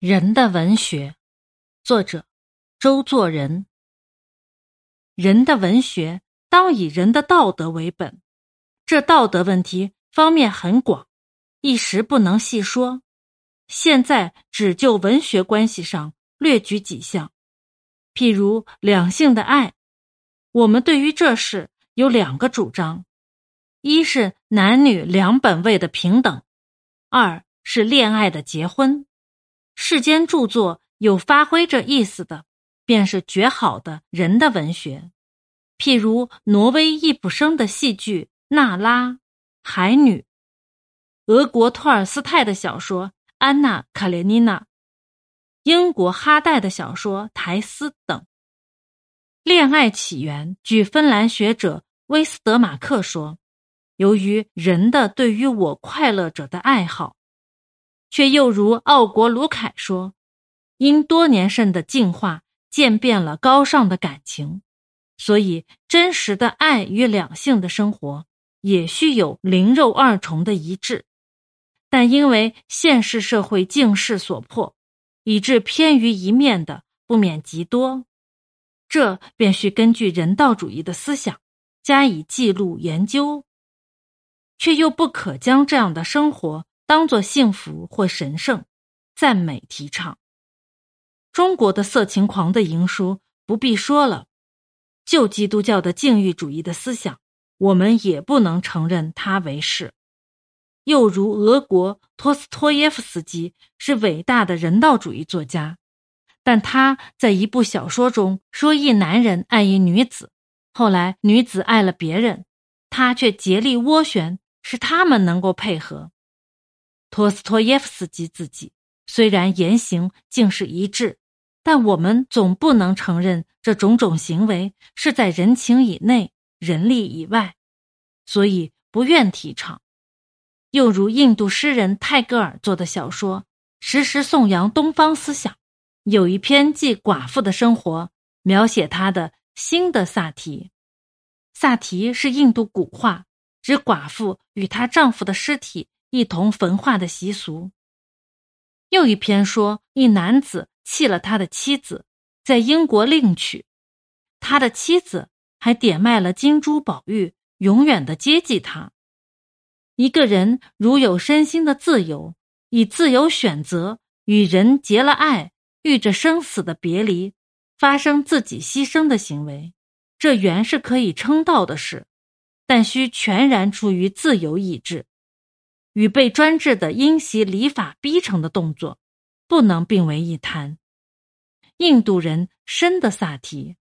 人的文学，作者周作人。人的文学当以人的道德为本，这道德问题方面很广，一时不能细说。现在只就文学关系上略举几项，譬如两性的爱，我们对于这事有两个主张：一是男女两本位的平等，二是恋爱的结婚。世间著作有发挥这意思的，便是绝好的人的文学，譬如挪威易卜生的戏剧《娜拉》《海女》，俄国托尔斯泰的小说《安娜·卡列尼娜》，英国哈代的小说《苔丝》等。恋爱起源，据芬兰学者威斯德马克说，由于人的对于我快乐者的爱好。却又如奥国卢凯说，因多年甚的进化渐变了高尚的感情，所以真实的爱与两性的生活也需有灵肉二重的一致。但因为现实社会境势所迫，以致偏于一面的不免极多，这便需根据人道主义的思想加以记录研究，却又不可将这样的生活。当作幸福或神圣，赞美提倡。中国的色情狂的淫书不必说了，旧基督教的禁欲主义的思想，我们也不能承认它为是。又如俄国托斯托耶夫斯基是伟大的人道主义作家，但他在一部小说中说一男人爱一女子，后来女子爱了别人，他却竭力斡旋，使他们能够配合。托斯托耶夫斯基自己虽然言行竟是一致，但我们总不能承认这种种行为是在人情以内、人力以外，所以不愿提倡。又如印度诗人泰戈尔做的小说，时时颂扬东方思想，有一篇记寡妇的生活，描写她的新的萨提。萨提是印度古话，指寡妇与她丈夫的尸体。一同焚化的习俗。又一篇说，一男子弃了他的妻子，在英国另娶，他的妻子还点卖了金珠宝玉，永远的接济他。一个人如有身心的自由，以自由选择与人结了爱，遇着生死的别离，发生自己牺牲的行为，这原是可以称道的事，但需全然出于自由意志。与被专制的因袭礼法逼成的动作，不能并为一谈。印度人深的萨提，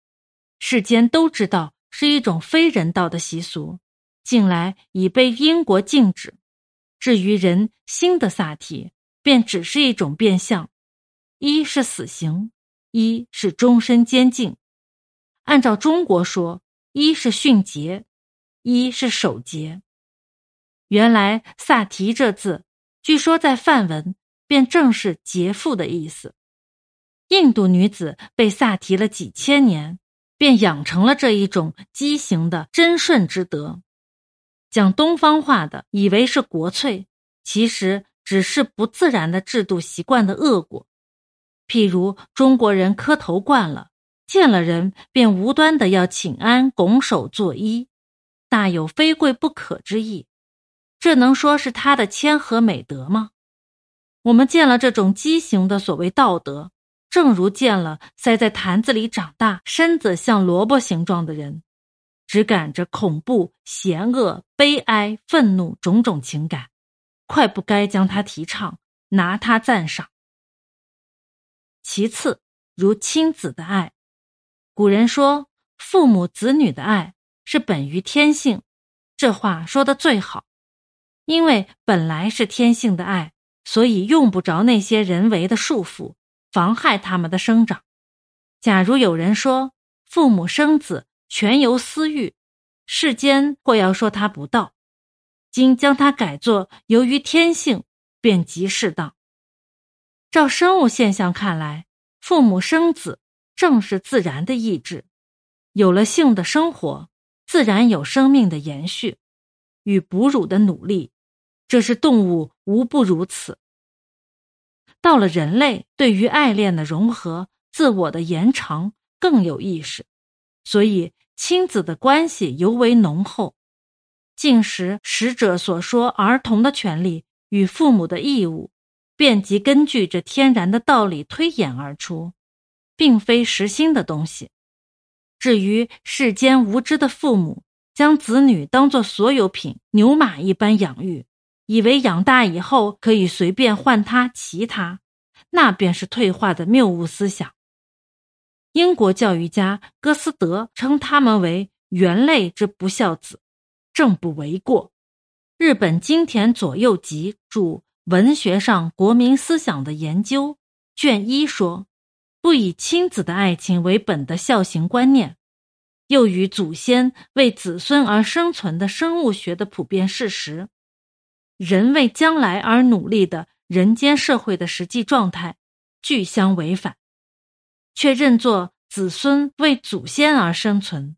世间都知道是一种非人道的习俗，近来已被英国禁止。至于人心的萨提，便只是一种变相：一是死刑，一是终身监禁。按照中国说，一是训诫，一是守节。原来“萨提”这字，据说在梵文便正是“劫富”的意思。印度女子被萨提了几千年，便养成了这一种畸形的贞顺之德。讲东方话的以为是国粹，其实只是不自然的制度习惯的恶果。譬如中国人磕头惯了，见了人便无端的要请安、拱手作揖，大有非贵不可之意。这能说是他的谦和美德吗？我们见了这种畸形的所谓道德，正如见了塞在坛子里长大、身子像萝卜形状的人，只感着恐怖、嫌恶、悲哀、愤怒种种情感，快不该将他提倡，拿他赞赏。其次，如亲子的爱，古人说父母子女的爱是本于天性，这话说的最好。因为本来是天性的爱，所以用不着那些人为的束缚，妨害他们的生长。假如有人说父母生子全由私欲，世间或要说他不道；今将它改作由于天性，便极适当。照生物现象看来，父母生子正是自然的意志，有了性的生活，自然有生命的延续与哺乳的努力。这是动物无不如此。到了人类，对于爱恋的融合、自我的延长更有意识，所以亲子的关系尤为浓厚。近时使者所说儿童的权利与父母的义务，便即根据这天然的道理推演而出，并非实心的东西。至于世间无知的父母，将子女当作所有品、牛马一般养育，以为养大以后可以随便换他、其他，那便是退化的谬误思想。英国教育家戈斯德称他们为“猿类之不孝子”。正不为过。日本金田左右吉著《文学上国民思想的研究》卷一说：“不以亲子的爱情为本的孝行观念，又与祖先为子孙而生存的生物学的普遍事实，人为将来而努力的人间社会的实际状态，俱相违反，却认作子孙为祖先而生存。”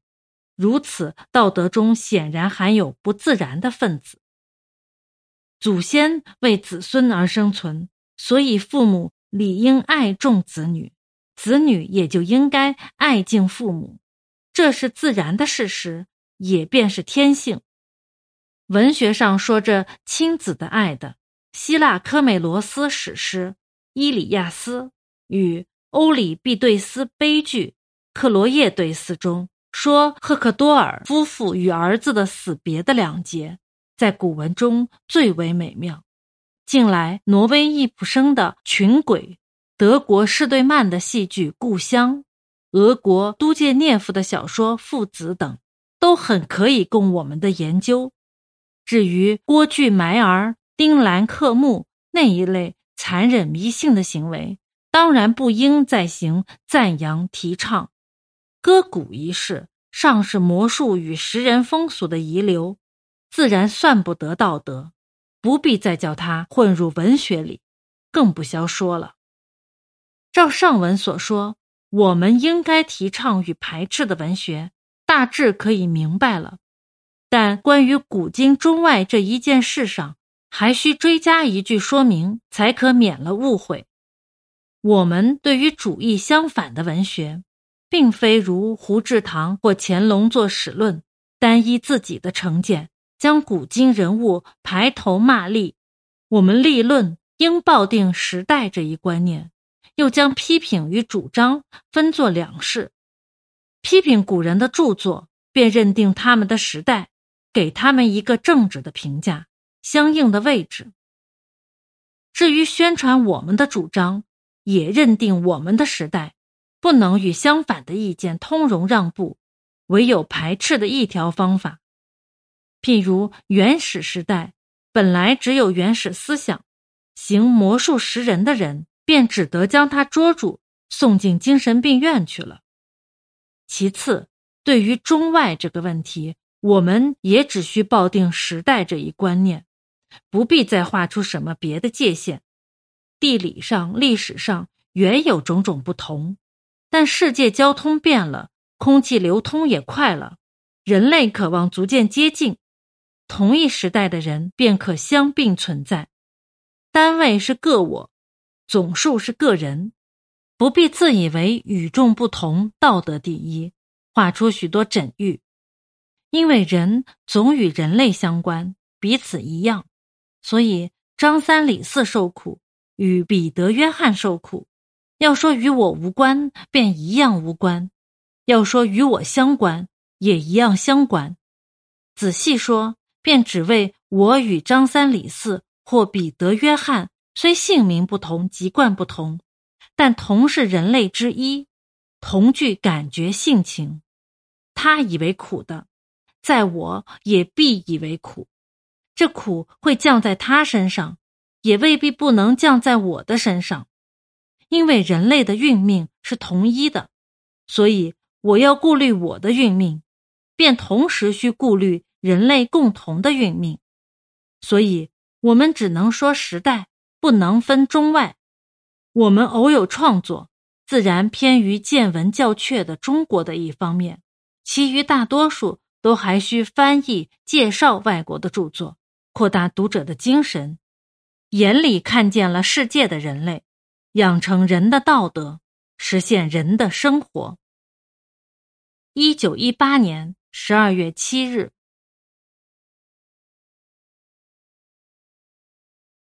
如此，道德中显然含有不自然的分子。祖先为子孙而生存，所以父母理应爱重子女，子女也就应该爱敬父母，这是自然的事实，也便是天性。文学上说着亲子的爱的，希腊科美罗斯史诗《伊里亚斯》与欧里庇对斯悲剧《克罗叶对斯》中。说赫克多尔夫妇与儿子的死别的两节，在古文中最为美妙。近来，挪威易卜生的《群鬼》，德国施对曼的戏剧《故乡》，俄国都介涅夫的小说《父子》等，都很可以供我们的研究。至于郭巨埋儿、丁兰克木那一类残忍迷信的行为，当然不应再行赞扬提倡。割骨一事，尚是魔术与食人风俗的遗留，自然算不得道德，不必再叫它混入文学里，更不消说了。照上文所说，我们应该提倡与排斥的文学，大致可以明白了。但关于古今中外这一件事上，还需追加一句说明，才可免了误会。我们对于主义相反的文学。并非如胡志堂或乾隆做史论，单依自己的成见，将古今人物排头骂立。我们立论应抱定时代这一观念，又将批评与主张分作两事：批评古人的著作，便认定他们的时代，给他们一个正直的评价，相应的位置；至于宣传我们的主张，也认定我们的时代。不能与相反的意见通融让步，唯有排斥的一条方法。譬如原始时代，本来只有原始思想，行魔术食人的人，便只得将他捉住，送进精神病院去了。其次，对于中外这个问题，我们也只需抱定时代这一观念，不必再画出什么别的界限。地理上、历史上原有种种不同。但世界交通变了，空气流通也快了，人类渴望逐渐接近，同一时代的人便可相并存在。单位是个我，总数是个人，不必自以为与众不同、道德第一，画出许多整喻。因为人总与人类相关，彼此一样，所以张三李四受苦，与彼得约翰受苦。要说与我无关，便一样无关；要说与我相关，也一样相关。仔细说，便只为我与张三李四或彼得约翰，虽姓名不同，籍贯不同，但同是人类之一，同具感觉性情。他以为苦的，在我也必以为苦。这苦会降在他身上，也未必不能降在我的身上。因为人类的运命是同一的，所以我要顾虑我的运命，便同时需顾虑人类共同的运命。所以，我们只能说时代，不能分中外。我们偶有创作，自然偏于见闻较确的中国的一方面，其余大多数都还需翻译、介绍外国的著作，扩大读者的精神，眼里看见了世界的人类。养成人的道德，实现人的生活。一九一八年十二月七日。